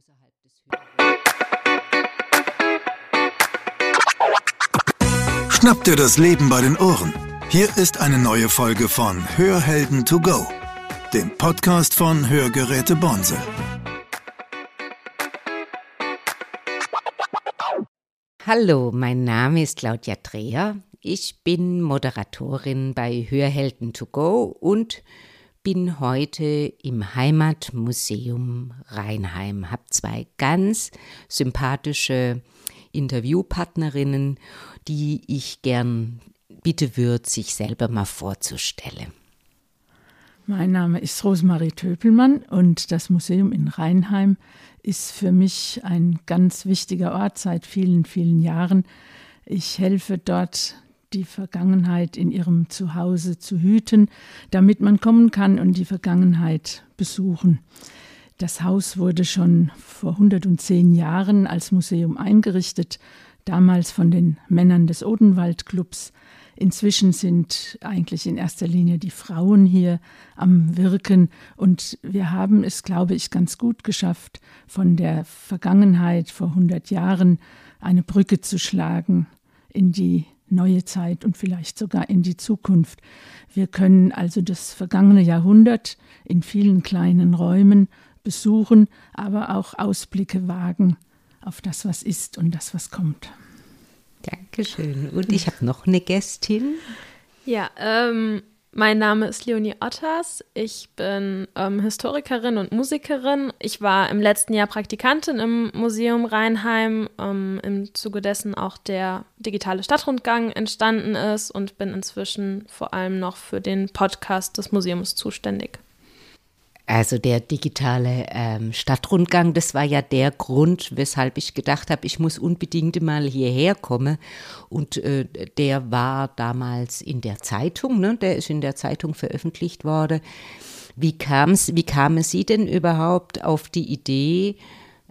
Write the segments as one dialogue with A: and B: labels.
A: außerhalb des
B: Schnapp dir das Leben bei den Ohren. Hier ist eine neue Folge von Hörhelden to go, dem Podcast von Hörgeräte Bonse.
A: Hallo, mein Name ist Claudia Dreher. Ich bin Moderatorin bei Hörhelden to go und bin heute im Heimatmuseum Rheinheim. Hab zwei ganz sympathische Interviewpartnerinnen, die ich gern bitte würde, sich selber mal vorzustellen.
C: Mein Name ist Rosemarie Töpelmann und das Museum in Rheinheim ist für mich ein ganz wichtiger Ort seit vielen, vielen Jahren. Ich helfe dort, die Vergangenheit in ihrem Zuhause zu hüten, damit man kommen kann und die Vergangenheit besuchen. Das Haus wurde schon vor 110 Jahren als Museum eingerichtet, damals von den Männern des Odenwaldclubs. Inzwischen sind eigentlich in erster Linie die Frauen hier am Wirken und wir haben es, glaube ich, ganz gut geschafft, von der Vergangenheit vor 100 Jahren eine Brücke zu schlagen in die neue Zeit und vielleicht sogar in die Zukunft. Wir können also das vergangene Jahrhundert in vielen kleinen Räumen besuchen, aber auch Ausblicke wagen auf das, was ist und das, was kommt.
A: Dankeschön. Und ich habe noch eine Gästin.
D: Ja, ähm, mein Name ist Leonie Otters. Ich bin ähm, Historikerin und Musikerin. Ich war im letzten Jahr Praktikantin im Museum Rheinheim, ähm, im Zuge dessen auch der digitale Stadtrundgang entstanden ist und bin inzwischen vor allem noch für den Podcast des Museums zuständig.
A: Also der digitale ähm, Stadtrundgang, das war ja der Grund, weshalb ich gedacht habe, ich muss unbedingt mal hierher kommen. Und äh, der war damals in der Zeitung, ne? der ist in der Zeitung veröffentlicht worden. Wie, kam's, wie kamen Sie denn überhaupt auf die Idee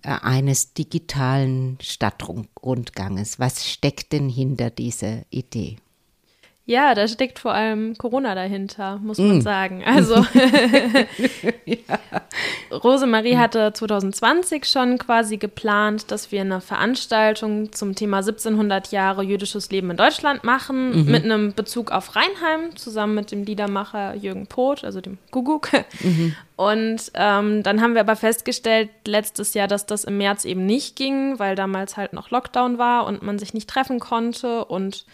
A: äh, eines digitalen Stadtrundganges? Was steckt denn hinter dieser Idee?
D: Ja, da steckt vor allem Corona dahinter, muss man mm. sagen. Also ja. Rosemarie hatte 2020 schon quasi geplant, dass wir eine Veranstaltung zum Thema 1700 Jahre jüdisches Leben in Deutschland machen, mhm. mit einem Bezug auf Rheinheim, zusammen mit dem Liedermacher Jürgen Poth, also dem Guguk. Mhm. Und ähm, dann haben wir aber festgestellt letztes Jahr, dass das im März eben nicht ging, weil damals halt noch Lockdown war und man sich nicht treffen konnte und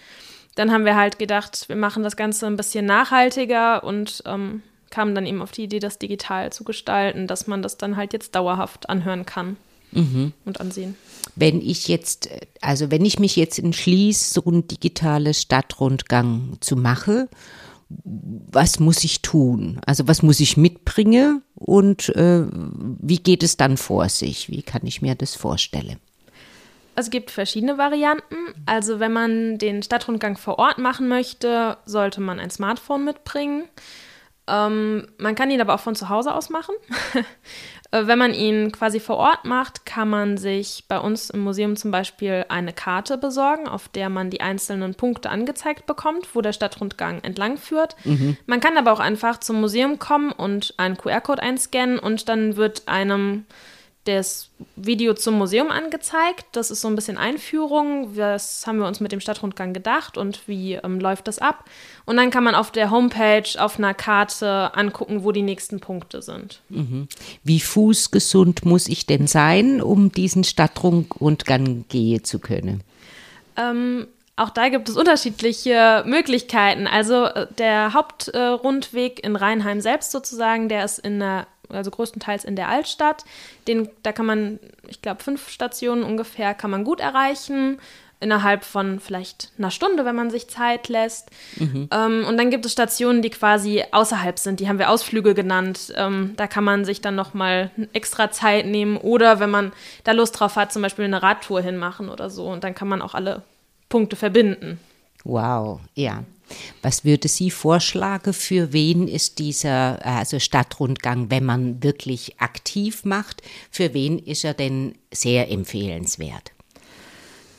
D: dann haben wir halt gedacht, wir machen das Ganze ein bisschen nachhaltiger und ähm, kamen dann eben auf die Idee, das digital zu gestalten, dass man das dann halt jetzt dauerhaft anhören kann mhm. und ansehen.
A: Wenn ich jetzt, also wenn ich mich jetzt entschließe, so einen digitalen Stadtrundgang zu machen, was muss ich tun? Also was muss ich mitbringen und äh, wie geht es dann vor sich? Wie kann ich mir das vorstellen?
D: Es gibt verschiedene Varianten. Also wenn man den Stadtrundgang vor Ort machen möchte, sollte man ein Smartphone mitbringen. Ähm, man kann ihn aber auch von zu Hause aus machen. Äh, wenn man ihn quasi vor Ort macht, kann man sich bei uns im Museum zum Beispiel eine Karte besorgen, auf der man die einzelnen Punkte angezeigt bekommt, wo der Stadtrundgang entlang führt. Mhm. Man kann aber auch einfach zum Museum kommen und einen QR-Code einscannen und dann wird einem das Video zum Museum angezeigt. Das ist so ein bisschen Einführung. Was haben wir uns mit dem Stadtrundgang gedacht und wie ähm, läuft das ab? Und dann kann man auf der Homepage auf einer Karte angucken, wo die nächsten Punkte sind.
A: Mhm. Wie fußgesund muss ich denn sein, um diesen Stadtrundgang gehen zu können?
D: Ähm, auch da gibt es unterschiedliche Möglichkeiten. Also äh, der Hauptrundweg in Rheinheim selbst sozusagen, der ist in der also größtenteils in der Altstadt. Den, da kann man, ich glaube, fünf Stationen ungefähr kann man gut erreichen. Innerhalb von vielleicht einer Stunde, wenn man sich Zeit lässt. Mhm. Ähm, und dann gibt es Stationen, die quasi außerhalb sind. Die haben wir Ausflüge genannt. Ähm, da kann man sich dann nochmal extra Zeit nehmen. Oder wenn man da Lust drauf hat, zum Beispiel eine Radtour hinmachen oder so. Und dann kann man auch alle Punkte verbinden.
A: Wow, ja. Was würde Sie vorschlagen, für wen ist dieser also Stadtrundgang, wenn man wirklich aktiv macht, für wen ist er denn sehr empfehlenswert?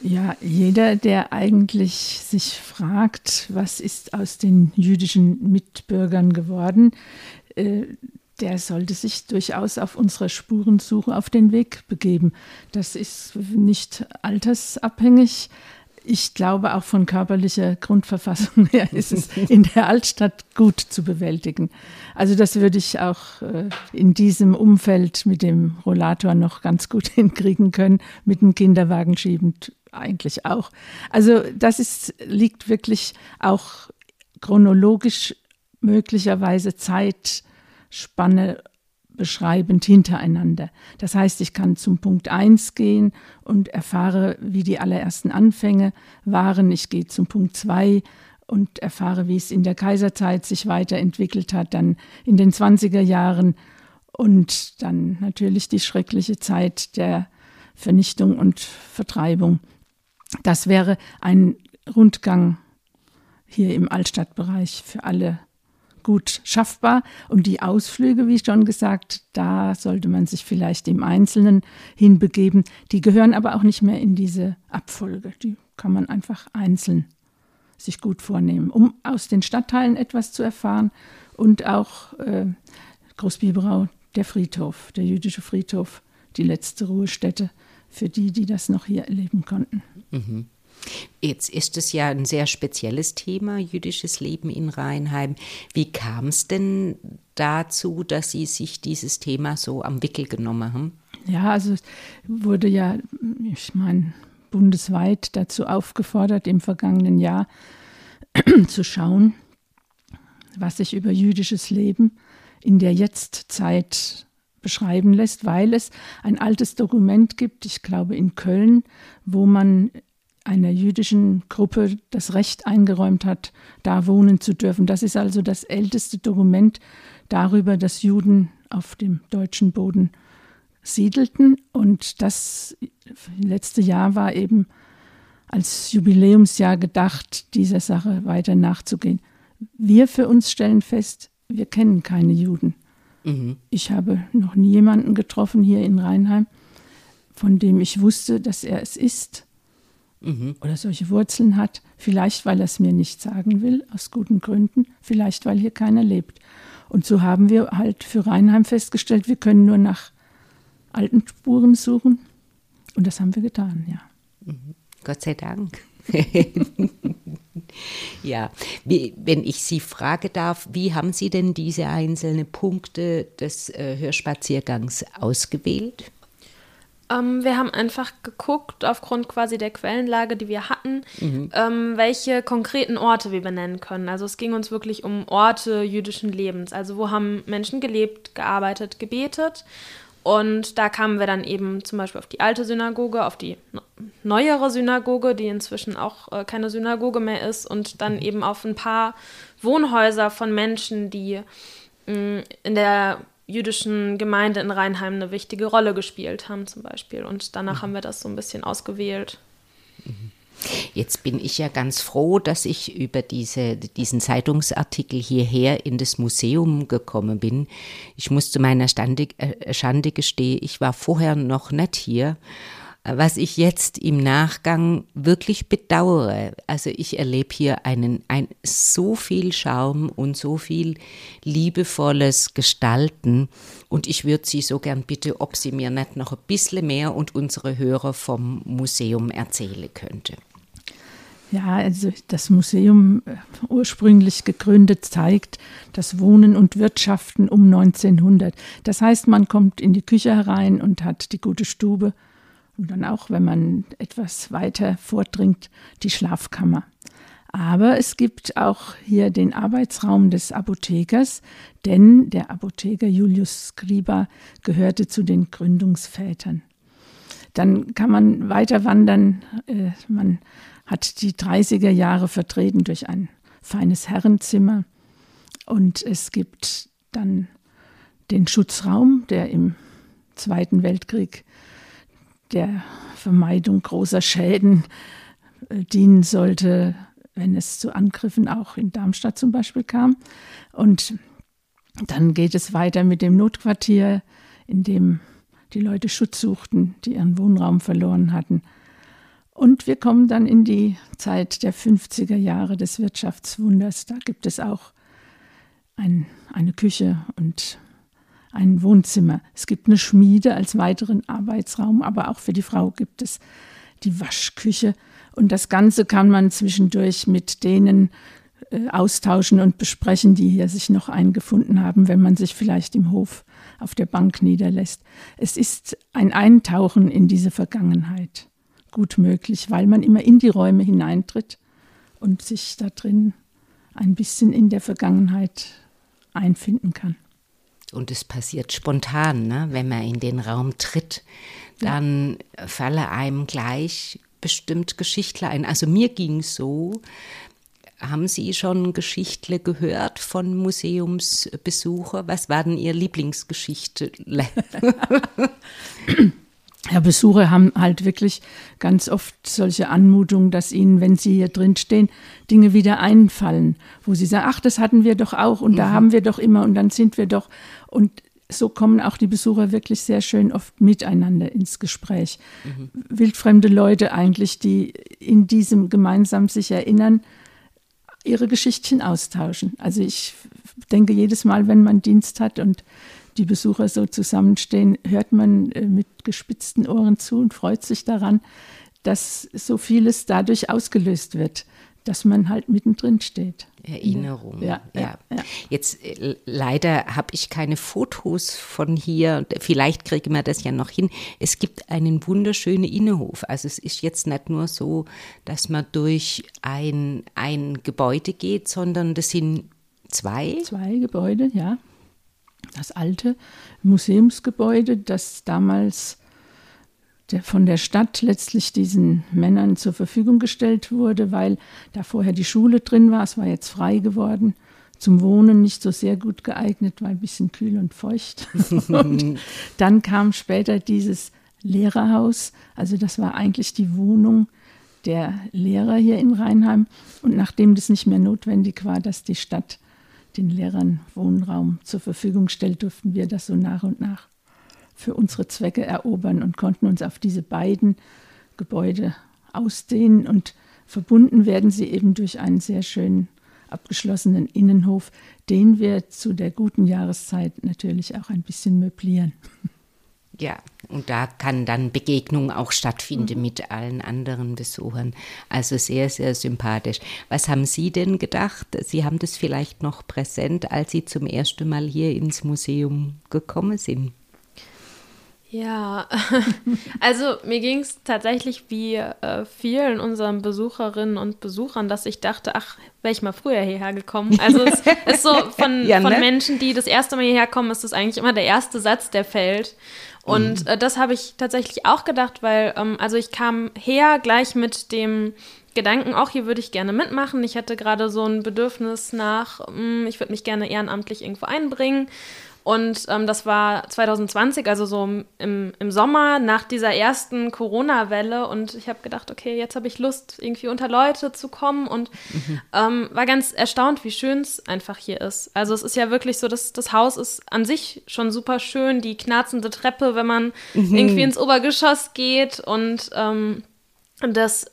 C: Ja, jeder, der eigentlich sich fragt, was ist aus den jüdischen Mitbürgern geworden, äh, der sollte sich durchaus auf unserer Spurensuche auf den Weg begeben. Das ist nicht altersabhängig. Ich glaube, auch von körperlicher Grundverfassung her ist es in der Altstadt gut zu bewältigen. Also das würde ich auch äh, in diesem Umfeld mit dem Rollator noch ganz gut hinkriegen können, mit dem Kinderwagen schiebend eigentlich auch. Also das ist, liegt wirklich auch chronologisch möglicherweise Zeitspanne beschreibend hintereinander. Das heißt, ich kann zum Punkt 1 gehen und erfahre, wie die allerersten Anfänge waren. Ich gehe zum Punkt 2 und erfahre, wie es in der Kaiserzeit sich weiterentwickelt hat, dann in den 20er Jahren und dann natürlich die schreckliche Zeit der Vernichtung und Vertreibung. Das wäre ein Rundgang hier im Altstadtbereich für alle gut schaffbar. Und die Ausflüge, wie schon gesagt, da sollte man sich vielleicht im Einzelnen hinbegeben. Die gehören aber auch nicht mehr in diese Abfolge. Die kann man einfach einzeln sich gut vornehmen, um aus den Stadtteilen etwas zu erfahren und auch äh, Großbiberau, der Friedhof, der jüdische Friedhof, die letzte Ruhestätte für die, die das noch hier erleben konnten. Mhm.
A: Jetzt ist es ja ein sehr spezielles Thema, jüdisches Leben in Rheinheim. Wie kam es denn dazu, dass Sie sich dieses Thema so am Wickel genommen haben?
C: Ja, also wurde ja, ich meine, bundesweit dazu aufgefordert, im vergangenen Jahr zu schauen, was sich über jüdisches Leben in der Jetztzeit beschreiben lässt, weil es ein altes Dokument gibt, ich glaube in Köln, wo man einer jüdischen Gruppe das Recht eingeräumt hat, da wohnen zu dürfen. Das ist also das älteste Dokument darüber, dass Juden auf dem deutschen Boden siedelten. Und das letzte Jahr war eben als Jubiläumsjahr gedacht, dieser Sache weiter nachzugehen. Wir für uns stellen fest, wir kennen keine Juden. Mhm. Ich habe noch nie jemanden getroffen hier in Rheinheim, von dem ich wusste, dass er es ist mhm. oder solche Wurzeln hat. Vielleicht, weil er es mir nicht sagen will, aus guten Gründen. Vielleicht, weil hier keiner lebt. Und so haben wir halt für Rheinheim festgestellt, wir können nur nach alten Spuren suchen. Und das haben wir getan, ja.
A: Mhm. Gott sei Dank. ja, wie, wenn ich Sie frage darf, wie haben Sie denn diese einzelnen Punkte des äh, Hörspaziergangs ausgewählt?
D: Ähm, wir haben einfach geguckt, aufgrund quasi der Quellenlage, die wir hatten, mhm. ähm, welche konkreten Orte wir benennen können. Also es ging uns wirklich um Orte jüdischen Lebens. Also wo haben Menschen gelebt, gearbeitet, gebetet. Und da kamen wir dann eben zum Beispiel auf die alte Synagoge, auf die neuere Synagoge, die inzwischen auch äh, keine Synagoge mehr ist, und dann mhm. eben auf ein paar Wohnhäuser von Menschen, die mh, mm, in der jüdischen Gemeinde in Rheinheim eine wichtige Rolle gespielt haben, zum Beispiel. Und danach mhm. haben wir das so ein bisschen ausgewählt.
A: Jetzt bin ich ja ganz froh, dass ich über diese, diesen Zeitungsartikel hierher in das Museum gekommen bin. Ich muss zu meiner Stande, äh, Schande gestehen, ich war vorher noch nicht hier was ich jetzt im Nachgang wirklich bedauere. Also ich erlebe hier einen, ein, so viel Charme und so viel liebevolles Gestalten. Und ich würde Sie so gern bitten, ob Sie mir nicht noch ein bisschen mehr und unsere Hörer vom Museum erzählen könnte.
C: Ja, also das Museum äh, ursprünglich gegründet zeigt das Wohnen und Wirtschaften um 1900. Das heißt, man kommt in die Küche herein und hat die gute Stube und dann auch, wenn man etwas weiter vordringt, die Schlafkammer. Aber es gibt auch hier den Arbeitsraum des Apothekers, denn der Apotheker Julius Skriba gehörte zu den Gründungsvätern. Dann kann man weiter wandern. Äh, man hat die 30er Jahre vertreten durch ein feines Herrenzimmer. Und es gibt dann den Schutzraum, der im Zweiten Weltkrieg der Vermeidung großer Schäden äh, dienen sollte, wenn es zu Angriffen auch in Darmstadt zum Beispiel kam. Und dann geht es weiter mit dem Notquartier, in dem die Leute Schutz suchten, die ihren Wohnraum verloren hatten. Und wir kommen dann in die Zeit der 50er Jahre des Wirtschaftswunders. Da gibt es auch ein, eine Küche und ein Wohnzimmer. Es gibt eine Schmiede als weiteren Arbeitsraum, aber auch für die Frau gibt es die Waschküche. Und das Ganze kann man zwischendurch mit denen äh, austauschen und besprechen, die hier sich noch eingefunden haben, wenn man sich vielleicht im Hof auf der Bank niederlässt. Es ist ein Eintauchen in diese Vergangenheit gut möglich, weil man immer in die Räume hineintritt und sich da drin ein bisschen in der Vergangenheit einfinden kann.
A: Und es passiert spontan, ne? wenn man in den Raum tritt, dann ja. falle einem gleich bestimmt Geschichtler ein. Also mir ging es so, haben Sie schon Geschichtle gehört von Museumsbesucher? Was war denn Ihr Lieblingsgeschichte?
C: Ja, Besucher haben halt wirklich ganz oft solche Anmutungen, dass ihnen, wenn sie hier drin stehen, Dinge wieder einfallen, wo sie sagen, ach, das hatten wir doch auch und mhm. da haben wir doch immer und dann sind wir doch. Und so kommen auch die Besucher wirklich sehr schön oft miteinander ins Gespräch. Mhm. Wildfremde Leute eigentlich, die in diesem gemeinsam sich erinnern, ihre Geschichtchen austauschen. Also ich denke jedes Mal, wenn man Dienst hat und die Besucher so zusammenstehen, hört man äh, mit gespitzten Ohren zu und freut sich daran, dass so vieles dadurch ausgelöst wird, dass man halt mittendrin steht.
A: Erinnerung. Ja, ja. ja. Jetzt äh, leider habe ich keine Fotos von hier. Vielleicht kriegen wir das ja noch hin. Es gibt einen wunderschönen Innenhof. Also es ist jetzt nicht nur so, dass man durch ein, ein Gebäude geht, sondern das sind zwei.
C: Zwei Gebäude, ja das alte Museumsgebäude, das damals der, von der Stadt letztlich diesen Männern zur Verfügung gestellt wurde, weil da vorher die Schule drin war. Es war jetzt frei geworden. Zum Wohnen nicht so sehr gut geeignet, weil ein bisschen kühl und feucht. und dann kam später dieses Lehrerhaus. Also das war eigentlich die Wohnung der Lehrer hier in Rheinheim. Und nachdem das nicht mehr notwendig war, dass die Stadt den Lehrern Wohnraum zur Verfügung stellt, durften wir das so nach und nach für unsere Zwecke erobern und konnten uns auf diese beiden Gebäude ausdehnen und verbunden werden sie eben durch einen sehr schönen abgeschlossenen Innenhof, den wir zu der guten Jahreszeit natürlich auch ein bisschen möblieren.
A: Ja, und da kann dann Begegnung auch stattfinden mhm. mit allen anderen Besuchern. Also sehr, sehr sympathisch. Was haben Sie denn gedacht? Sie haben das vielleicht noch präsent, als Sie zum ersten Mal hier ins Museum gekommen sind.
D: Ja, also mir ging es tatsächlich wie äh, vielen unseren Besucherinnen und Besuchern, dass ich dachte, ach, wäre ich mal früher hierher gekommen. Also es ist so von, ja, ne? von Menschen, die das erste Mal hierher kommen, ist das eigentlich immer der erste Satz, der fällt. Und mhm. äh, das habe ich tatsächlich auch gedacht, weil, ähm, also ich kam her gleich mit dem Gedanken, auch hier würde ich gerne mitmachen. Ich hatte gerade so ein Bedürfnis nach, mh, hm, ich würde mich gerne ehrenamtlich irgendwo einbringen. Und ähm, das war 2020, also so im, im Sommer nach dieser ersten Corona-Welle. Und ich habe gedacht, okay, jetzt habe ich Lust, irgendwie unter Leute zu kommen. Und mhm. ähm, war ganz erstaunt, wie schön es einfach hier ist. Also es ist ja wirklich so, dass das Haus ist an sich schon super schön. Die knarzende Treppe, wenn man mhm. irgendwie ins Obergeschoss geht. Und ähm, das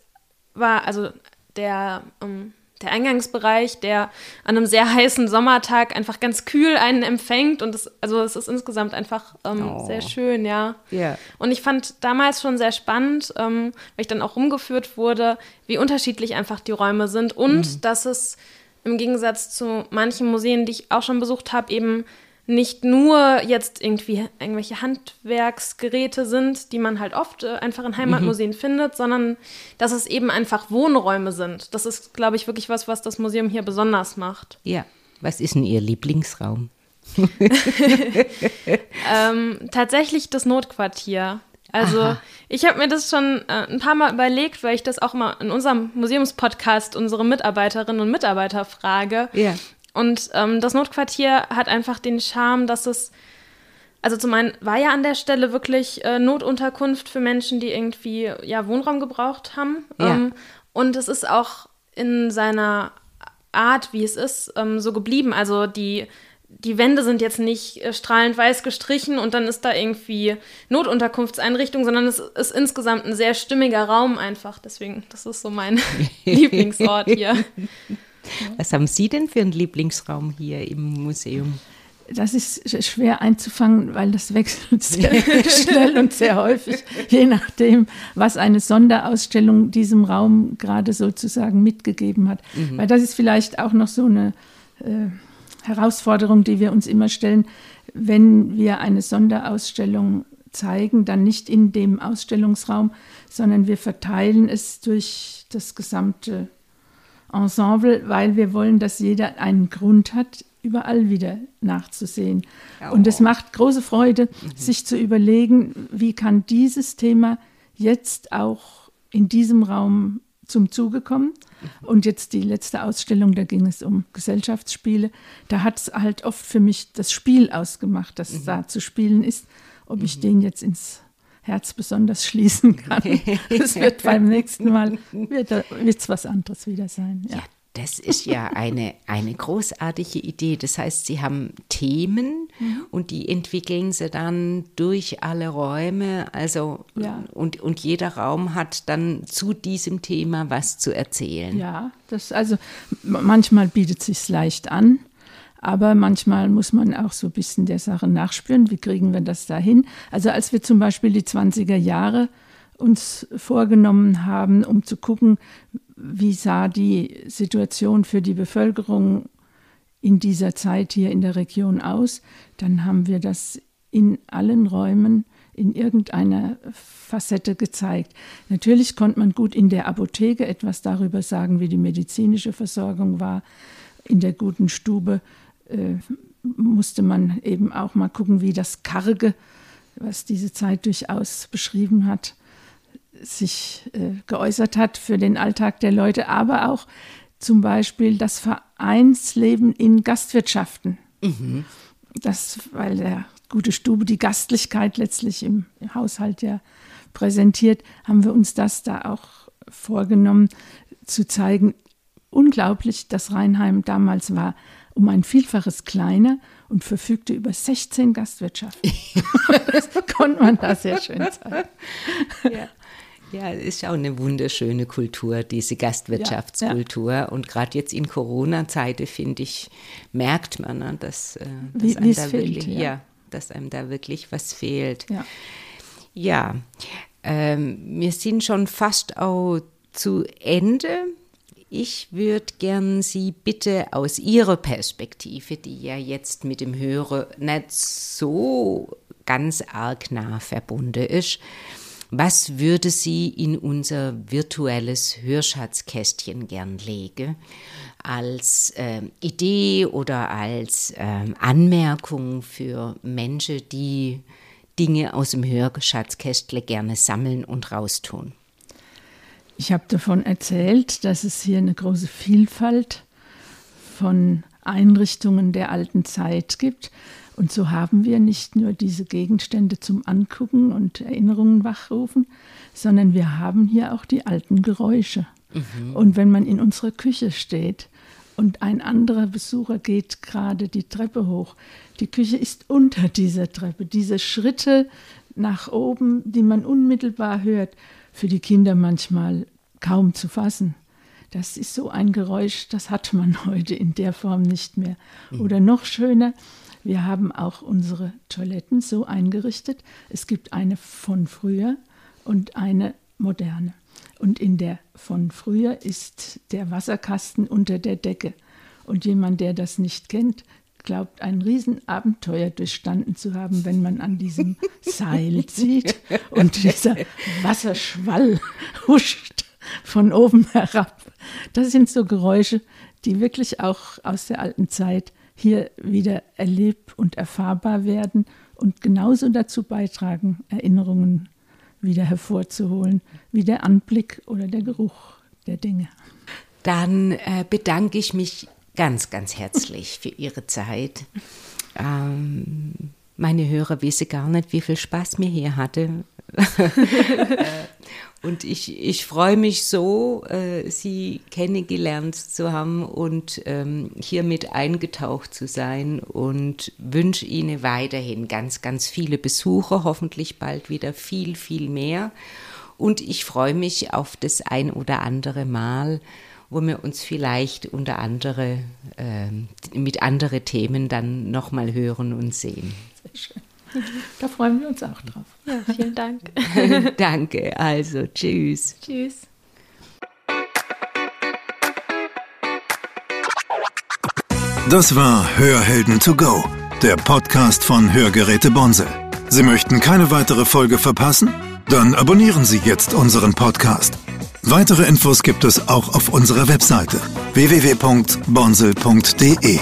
D: war, also der ähm, der Eingangsbereich, der an einem sehr heißen Sommertag einfach ganz kühl einen empfängt. Und das, also es ist insgesamt einfach ähm, oh. sehr schön, ja. Yeah. Und ich fand damals schon sehr spannend, ähm, weil ich dann auch rumgeführt wurde, wie unterschiedlich einfach die Räume sind und mhm. dass es im Gegensatz zu manchen Museen, die ich auch schon besucht habe, eben nicht nur jetzt irgendwie irgendwelche Handwerksgeräte sind, die man halt oft äh, einfach in Heimatmuseen mhm. findet, sondern dass es eben einfach Wohnräume sind. Das ist, glaube ich, wirklich was, was das Museum hier besonders macht.
A: Ja. Was ist denn Ihr Lieblingsraum?
D: ähm, tatsächlich das Notquartier. Also Aha. ich habe mir das schon äh, ein paar Mal überlegt, weil ich das auch mal in unserem Museumspodcast unsere Mitarbeiterinnen und Mitarbeiter frage. Ja. Und ähm, das Notquartier hat einfach den Charme, dass es, also zum einen war ja an der Stelle wirklich äh, Notunterkunft für Menschen, die irgendwie ja Wohnraum gebraucht haben. Ja. Ähm, und es ist auch in seiner Art, wie es ist, ähm, so geblieben. Also die die Wände sind jetzt nicht äh, strahlend weiß gestrichen und dann ist da irgendwie Notunterkunftseinrichtung, sondern es ist insgesamt ein sehr stimmiger Raum einfach. Deswegen, das ist so mein Lieblingsort hier.
A: Was haben Sie denn für einen Lieblingsraum hier im Museum?
C: Das ist schwer einzufangen, weil das wechselt sehr schnell und sehr häufig, je nachdem, was eine Sonderausstellung diesem Raum gerade sozusagen mitgegeben hat. Mhm. Weil das ist vielleicht auch noch so eine äh, Herausforderung, die wir uns immer stellen, wenn wir eine Sonderausstellung zeigen, dann nicht in dem Ausstellungsraum, sondern wir verteilen es durch das gesamte Ensemble, weil wir wollen, dass jeder einen Grund hat, überall wieder nachzusehen. Oh. Und es macht große Freude, mhm. sich zu überlegen, wie kann dieses Thema jetzt auch in diesem Raum zum Zuge kommen. Mhm. Und jetzt die letzte Ausstellung, da ging es um Gesellschaftsspiele. Da hat es halt oft für mich das Spiel ausgemacht, das mhm. da zu spielen ist. Ob ich mhm. den jetzt ins Herz besonders schließen kann. Es wird beim nächsten Mal wird es was anderes wieder sein. Ja. ja.
A: Das ist ja eine, eine großartige Idee. Das heißt, Sie haben Themen mhm. und die entwickeln Sie dann durch alle Räume. Also ja. und, und jeder Raum hat dann zu diesem Thema was zu erzählen.
C: Ja, das also manchmal bietet es sich leicht an. Aber manchmal muss man auch so ein bisschen der Sache nachspüren. Wie kriegen wir das dahin? Also als wir zum Beispiel die 20er Jahre uns vorgenommen haben, um zu gucken, wie sah die Situation für die Bevölkerung in dieser Zeit hier in der Region aus, dann haben wir das in allen Räumen in irgendeiner Facette gezeigt. Natürlich konnte man gut in der Apotheke etwas darüber sagen, wie die medizinische Versorgung war, in der guten Stube äh, musste man eben auch mal gucken, wie das Karge, was diese Zeit durchaus beschrieben hat, sich äh, geäußert hat für den Alltag der Leute, aber auch zum Beispiel das Vereinsleben in Gastwirtschaften. Mhm. Das, weil der gute Stube die Gastlichkeit letztlich im Haushalt ja präsentiert, haben wir uns das da auch vorgenommen zu zeigen. Unglaublich, dass Rheinheim damals war um ein Vielfaches kleiner und verfügte über 16 Gastwirtschaften. das konnte man da sehr schön zeigen.
A: Ja. Ja, ist auch eine wunderschöne Kultur, diese Gastwirtschaftskultur. Ja, ja. Und gerade jetzt in Corona-Zeiten, finde ich, merkt man, ne, dass, äh, dass, einem da fehlt, wirklich, ja. dass einem da wirklich was fehlt. Ja, ja ähm, wir sind schon fast auch zu Ende ich würde gern Sie bitte aus Ihrer Perspektive, die ja jetzt mit dem Hörer nicht so ganz arg nah verbunden ist, was würde Sie in unser virtuelles Hörschatzkästchen gern legen? Als äh, Idee oder als äh, Anmerkung für Menschen, die Dinge aus dem Hörschatzkästle gerne sammeln und raustun?
C: Ich habe davon erzählt, dass es hier eine große Vielfalt von Einrichtungen der alten Zeit gibt. Und so haben wir nicht nur diese Gegenstände zum Angucken und Erinnerungen wachrufen, sondern wir haben hier auch die alten Geräusche. Mhm. Und wenn man in unserer Küche steht und ein anderer Besucher geht gerade die Treppe hoch, die Küche ist unter dieser Treppe, diese Schritte nach oben, die man unmittelbar hört, für die Kinder manchmal kaum zu fassen. Das ist so ein Geräusch, das hat man heute in der Form nicht mehr. Mhm. Oder noch schöner, wir haben auch unsere Toiletten so eingerichtet. Es gibt eine von früher und eine moderne. Und in der von früher ist der Wasserkasten unter der Decke. Und jemand, der das nicht kennt, glaubt, ein Riesenabenteuer durchstanden zu haben, wenn man an diesem Seil zieht und dieser Wasserschwall huscht von oben herab. Das sind so Geräusche, die wirklich auch aus der alten Zeit hier wieder erlebt und erfahrbar werden und genauso dazu beitragen, Erinnerungen wieder hervorzuholen, wie der Anblick oder der Geruch der Dinge.
A: Dann äh, bedanke ich mich ganz, ganz herzlich für Ihre Zeit. Ähm, meine Hörer wissen gar nicht, wie viel Spaß mir hier hatte. und ich, ich freue mich so, äh, Sie kennengelernt zu haben und ähm, hier mit eingetaucht zu sein und wünsche Ihnen weiterhin ganz, ganz viele Besucher, hoffentlich bald wieder viel, viel mehr. Und ich freue mich auf das ein oder andere Mal, wo wir uns vielleicht unter andere, äh, mit anderen Themen dann nochmal hören und sehen. Sehr schön.
C: Da freuen wir uns auch drauf.
D: Ja, vielen Dank.
A: Danke, also tschüss.
D: Tschüss.
B: Das war Hörhelden to go, der Podcast von Hörgeräte Bonsel. Sie möchten keine weitere Folge verpassen? Dann abonnieren Sie jetzt unseren Podcast. Weitere Infos gibt es auch auf unserer Webseite www.bonsel.de.